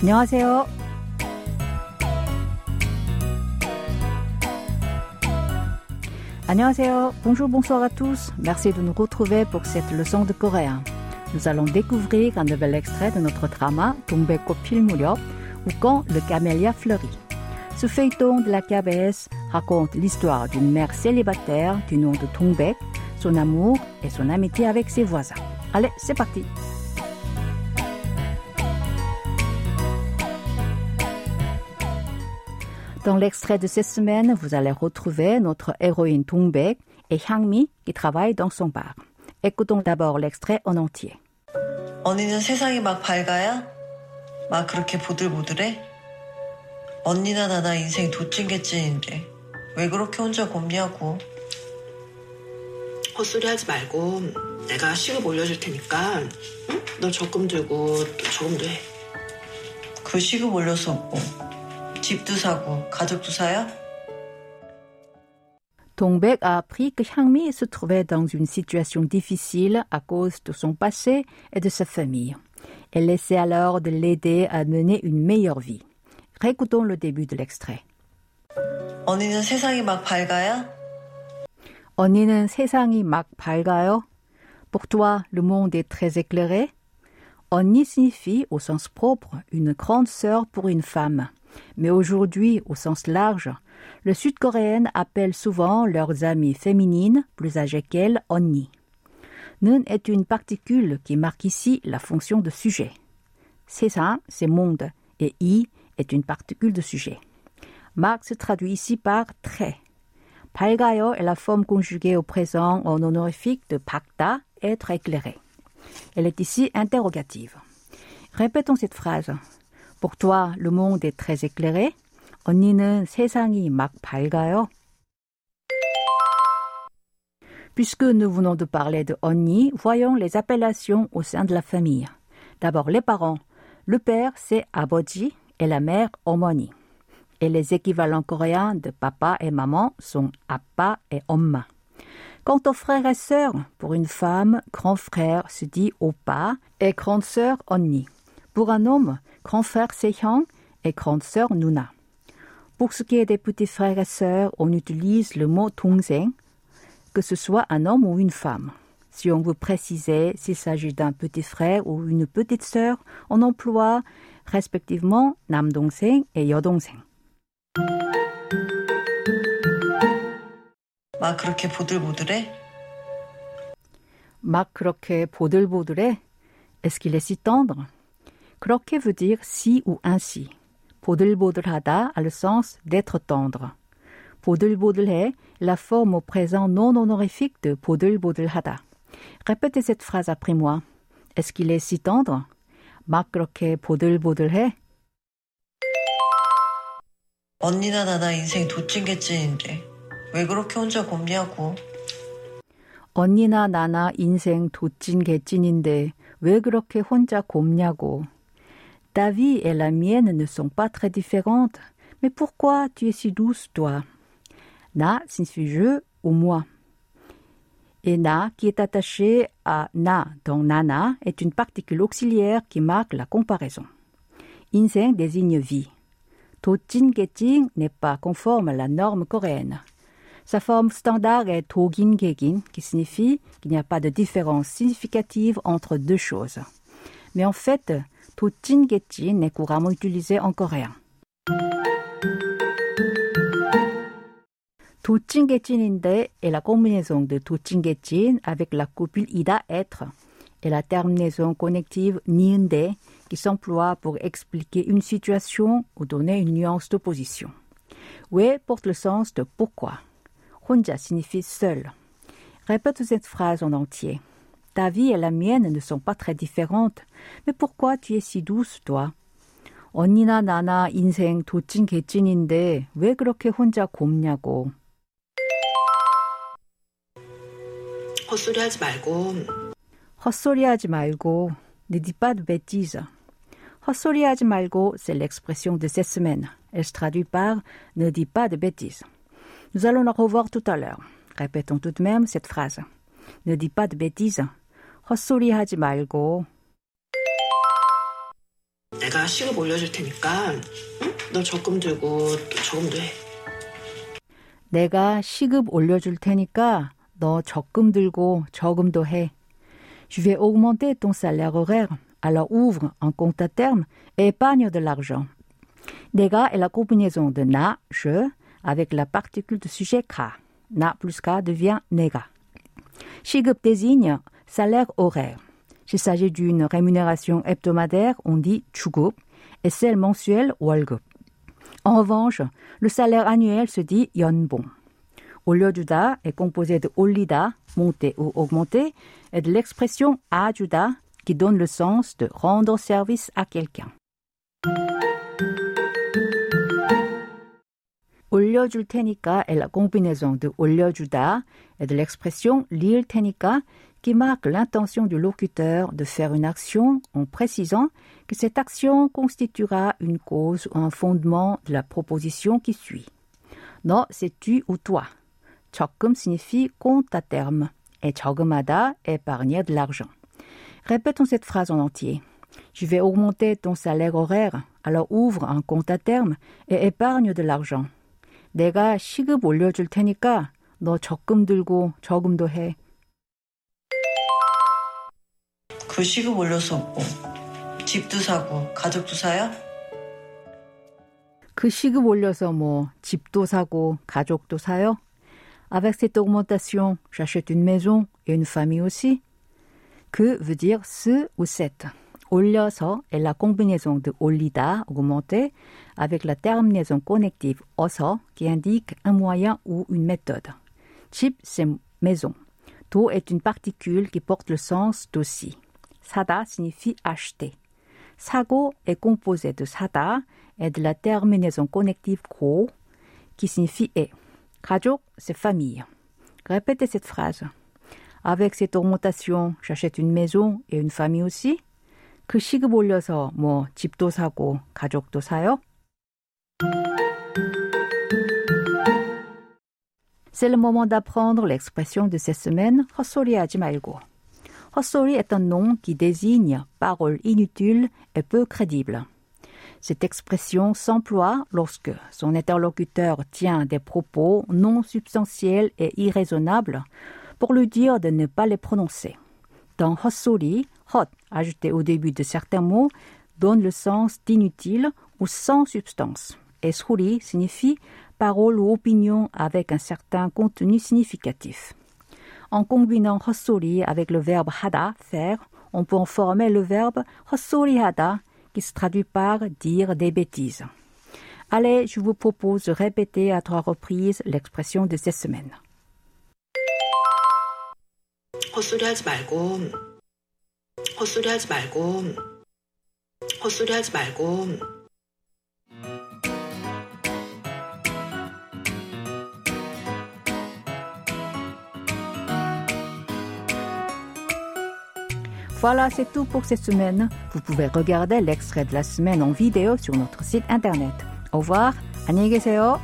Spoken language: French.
안녕하세요. Annyeonghaseyo. Bonjour, bonsoir à tous. Merci de nous retrouver pour cette leçon de coréen. Nous allons découvrir un nouvel extrait de notre drama 동백꽃 필 무렵 ou quand le camélia fleurit. Ce feuilleton de la KBS raconte l'histoire d'une mère célibataire du nom de Tongbek, son amour et son amitié avec ses voisins. Allez, c'est parti. Dans l'extrait de cette semaine, vous allez retrouver notre héroïne Dongbek et Hyangmi qui travaillent dans son bar. Écoutons d'abord l'extrait en entier. 언니는 세상이 막 밝아야? 막 그렇게 보들보들해? 언니나 나나 인생 도찐개찐인데 왜 그렇게 혼자 곱냐고 헛소리 하지 말고 내가 시급 올려줄 테니까 응? 너 적금 들고 또 저금도 해. 그 시급 올려서 뭐 집도 사고 가족도 사요? Dongbek a appris que Hyangmi se trouvait dans une situation difficile à cause de son passé et de sa famille. Elle essaie alors de l'aider à mener une meilleure vie. Récoutons le début de l'extrait. 언니는 세상이 막 밝아야? 언니는 세상이 막 밝아요. Pour toi, le monde est très éclairé. 언니 signifie, au sens propre, une grande sœur pour une femme. Mais aujourd'hui, au sens large, le sud-coréenne appelle souvent leurs amies féminines, plus âgées qu'elles, onni. Nun est une particule qui marque ici la fonction de sujet. C'est ça, c'est monde, et i est une particule de sujet. Marx se traduit ici par trait. Palgayo est la forme conjuguée au présent en honorifique de pacta, être éclairé. Elle est ici interrogative. Répétons cette phrase. Pour toi, le monde est très éclairé. 언니는 세상이 막 밝아요. Puisque nous venons de parler de 언니, voyons les appellations au sein de la famille. D'abord les parents. Le père, c'est 아버지 et la mère, 어머니. Et les équivalents coréens de papa et maman sont 아빠 et 엄마. Quant aux frères et sœurs, pour une femme, grand frère se dit 오빠 et grande sœur 언니. Pour un homme, grand frère c'est 형 et grande sœur 누나. Pour ce qui est des petits frères et sœurs, on utilise le mot 동생, que ce soit un homme ou une femme. Si on veut préciser s'il s'agit d'un petit frère ou une petite sœur, on emploie respectivement 남동생 et 여동생. 막 그렇게 보들보들해? 막 그렇게 보들보들해? Est-ce qu'il est si tendre? 그렇게 veut dire si ou ainsi. 보들보들하다 a le sens d'être tendre. 보들보들해, la forme au présent non honorifique de 보들보들하다. Répétez cette phrase après moi. Est-ce qu'il est si tendre? 막 그렇게 보들보들해? 언니나 나나 인생 도찐개찐인데 왜 그렇게 혼자 곱냐고 언니나 나나 인생 도찐 개찐인데 왜 그렇게 혼자 곱냐고. Ta vie et la mienne ne sont pas très différentes. Mais pourquoi tu es si douce, toi? Na signifie je ou moi. Et na qui est attaché à na dans nana est une particule auxiliaire qui marque la comparaison. Inseng désigne vie. Tochin Geting n'est pas conforme à la norme coréenne. Sa forme standard est Togin Gegin, qui signifie qu'il n'y a pas de différence significative entre deux choses. Mais en fait, Dojin Getji n'est couramment utilisé en coréen. Dojin est la combinaison de Dojin avec la copule Ida être et la terminaison connective Niende qui s'emploie pour expliquer une situation ou donner une nuance d'opposition. We porte le sens de pourquoi. Honja signifie seul. Répète cette phrase en entier. Ta vie et la mienne ne sont pas très différentes, mais pourquoi tu es si douce, toi? 언니나 나나 인생 도찐 개찐인데 왜 그렇게 혼자 곱냐고. 헛소리 하지 말고 헛소리 하지 말고. Ne dis pas de bêtises. 헛소리 하지 말고, c'est l'expression de cette semaine. Elle se traduit par ne dis pas de bêtises. Nous allons la revoir tout à l'heure. Répétons tout de même cette phrase. Ne dis pas de bêtises. 헛소리 하지 말고. 내가 시급 올려줄 테니까 응? 너 적금 들고 또 저금도 해. 내가 시급 올려줄 테니까 너 적금 들고 저금도 해. Je vais augmenter ton salaire horaire. Alors ouvre un compte à terme et épargne de l'argent. 내가 est la combinaison de na, je, avec la particule de sujet ka. Na plus ka devient 내가. 시급 désigne salaire horaire. S'il s'agit d'une rémunération hebdomadaire, on dit 주급, et celle mensuelle, 월급. En revanche, le salaire annuel se dit 연봉. 올려주다 est composé de 올리다, monter ou augmenter, et de l'expression 아주다, qui donne le sens de rendre service à quelqu'un. 올려줄 테니까 est la combinaison de 올려주다 et de l'expression 릴 테니까 qui marque l'intention du locuteur de faire une action en précisant que cette action constituera une cause ou un fondement de la proposition qui suit. 너, c'est tu ou toi. 적금 signifie compte à terme et 저금하다 épargner de l'argent. Répétons cette phrase en entier. Je vais augmenter ton salaire horaire, alors ouvre un compte à terme et épargne de l'argent. 내가 시급 올려줄 테니까 너 적금 들고 저금도 해. 그 시급 올려서 뭐 집도 사고 가족도 사요? 그 시급 올려서 뭐 집도 사고 가족도 사요? Avec cette augmentation, j'achète une maison et une famille aussi. Que veut dire ce ou cette. 올려서 est la combinaison de 올리다, augmenter, avec la terminaison connective 어서 qui indique un moyen ou une méthode. 집, c'est maison. 도 est une particule qui porte le sens d'aussi. 사다 signifie acheter. 사고 est composé de 사다 et de la terminaison connective 고 qui signifie est. 가족, c'est famille. Répétez cette phrase. Avec cette augmentation, j'achète une maison et une famille aussi. 그 시급 올려서 뭐 집도 사고 가족도 사요? C'est le moment d'apprendre l'expression de cette semaine 헛소리하지 말고. Hossory est un nom qui désigne parole inutile et peu crédible. Cette expression s'emploie lorsque son interlocuteur tient des propos non substantiels et irraisonnables pour lui dire de ne pas les prononcer. Dans Hossori, hot, ajouté au début de certains mots, donne le sens d'inutile ou sans substance. Et suri signifie parole ou opinion avec un certain contenu significatif. En combinant 헛소리 avec le verbe 하다, faire, on peut en former le verbe 헛소리하다 qui se traduit par dire des bêtises. Allez, je vous propose de répéter à trois reprises l'expression de cette semaine. 헛소리 하지 말고 헛소리 하지 말고 헛소리 하지 말고 Voilà, c'est tout pour cette semaine. Vous pouvez regarder l'extrait de la semaine en vidéo sur notre site internet. Au revoir, 안녕히 계세요.